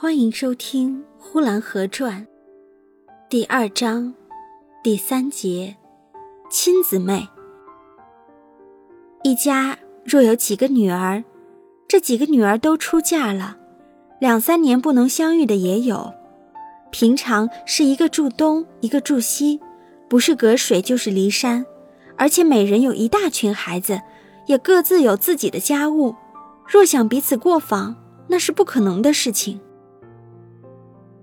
欢迎收听《呼兰河传》第二章第三节：亲姊妹。一家若有几个女儿，这几个女儿都出嫁了，两三年不能相遇的也有。平常是一个住东，一个住西，不是隔水就是离山，而且每人有一大群孩子，也各自有自己的家务。若想彼此过访，那是不可能的事情。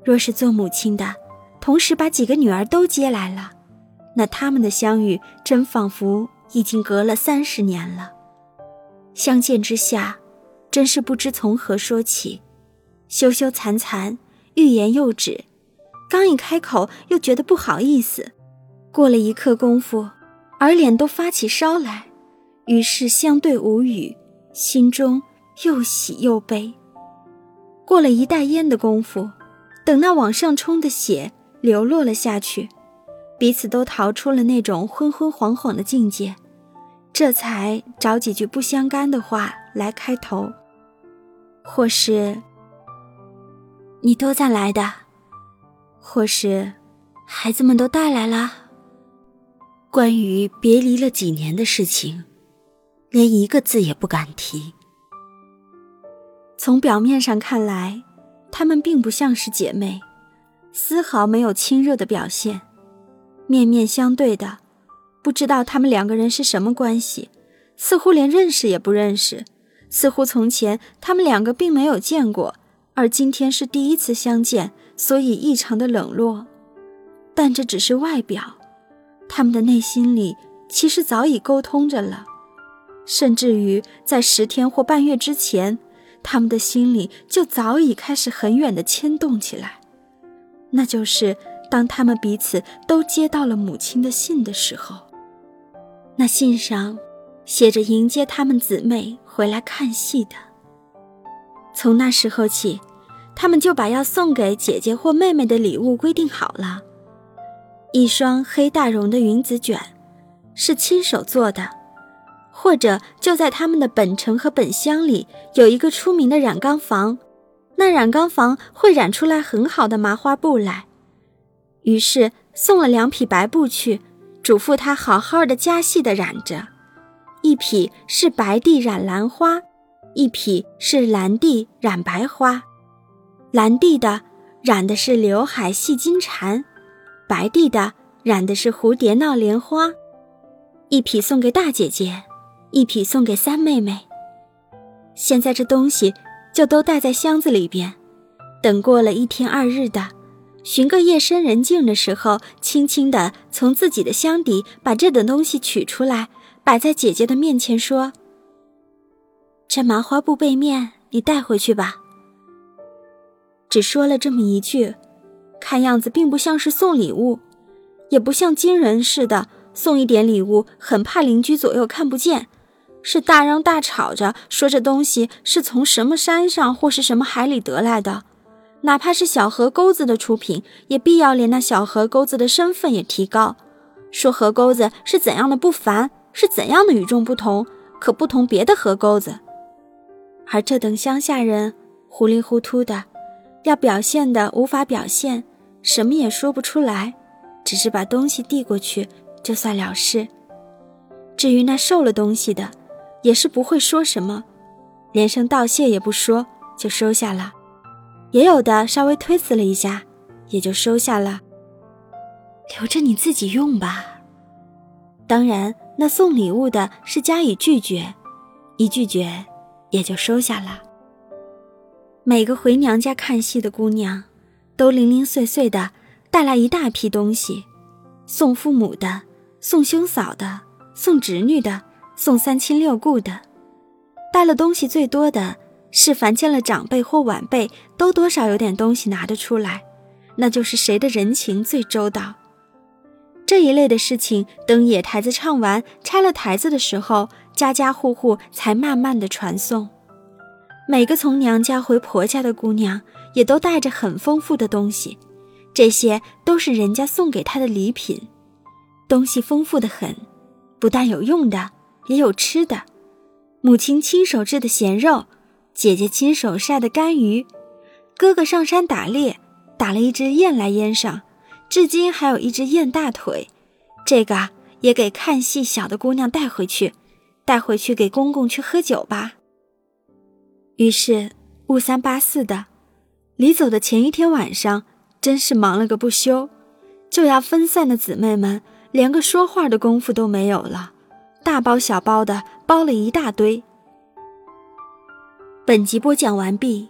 若是做母亲的，同时把几个女儿都接来了，那他们的相遇真仿佛已经隔了三十年了。相见之下，真是不知从何说起，羞羞惭惭，欲言又止。刚一开口，又觉得不好意思。过了一刻功夫，耳脸都发起烧来，于是相对无语，心中又喜又悲。过了一袋烟的功夫。等那往上冲的血流落了下去，彼此都逃出了那种昏昏恍恍的境界，这才找几句不相干的话来开头，或是“你多赞来的”，或是“孩子们都带来了”。关于别离了几年的事情，连一个字也不敢提。从表面上看来。她们并不像是姐妹，丝毫没有亲热的表现，面面相对的，不知道她们两个人是什么关系，似乎连认识也不认识，似乎从前她们两个并没有见过，而今天是第一次相见，所以异常的冷落。但这只是外表，他们的内心里其实早已沟通着了，甚至于在十天或半月之前。他们的心里就早已开始很远的牵动起来，那就是当他们彼此都接到了母亲的信的时候，那信上写着迎接他们姊妹回来看戏的。从那时候起，他们就把要送给姐姐或妹妹的礼物规定好了：一双黑大绒的云子卷，是亲手做的。或者就在他们的本城和本乡里有一个出名的染缸房，那染缸房会染出来很好的麻花布来。于是送了两匹白布去，嘱咐他好好的加细的染着。一匹是白地染兰花，一匹是蓝地染白花。蓝地的染的是刘海戏金蝉，白地的染的是蝴蝶闹莲花。一匹送给大姐姐。一匹送给三妹妹。现在这东西就都带在箱子里边，等过了一天二日的，寻个夜深人静的时候，轻轻地从自己的箱底把这等东西取出来，摆在姐姐的面前，说：“这麻花布背面，你带回去吧。”只说了这么一句，看样子并不像是送礼物，也不像金人似的送一点礼物，很怕邻居左右看不见。是大嚷大吵着说这东西是从什么山上或是什么海里得来的，哪怕是小河沟子的出品，也必要连那小河沟子的身份也提高，说河沟子是怎样的不凡，是怎样的与众不同，可不同别的河沟子。而这等乡下人糊里糊涂的，要表现的无法表现，什么也说不出来，只是把东西递过去就算了事。至于那受了东西的，也是不会说什么，连声道谢也不说，就收下了。也有的稍微推辞了一下，也就收下了，留着你自己用吧。当然，那送礼物的是加以拒绝，一拒绝也就收下了。每个回娘家看戏的姑娘，都零零碎碎的带来一大批东西，送父母的，送兄嫂的，送侄女的。送三亲六故的，带了东西最多的是凡见了长辈或晚辈，都多少有点东西拿得出来，那就是谁的人情最周到。这一类的事情，等野台子唱完，拆了台子的时候，家家户户才慢慢的传送。每个从娘家回婆家的姑娘，也都带着很丰富的东西，这些都是人家送给她的礼品，东西丰富的很，不但有用的。也有吃的，母亲亲手制的咸肉，姐姐亲手晒的干鱼，哥哥上山打猎，打了一只雁来腌上，至今还有一只雁大腿。这个也给看戏小的姑娘带回去，带回去给公公去喝酒吧。于是五三八四的，离走的前一天晚上，真是忙了个不休。就要分散的姊妹们，连个说话的功夫都没有了，大包小包的包了一大堆。本集播讲完毕，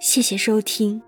谢谢收听。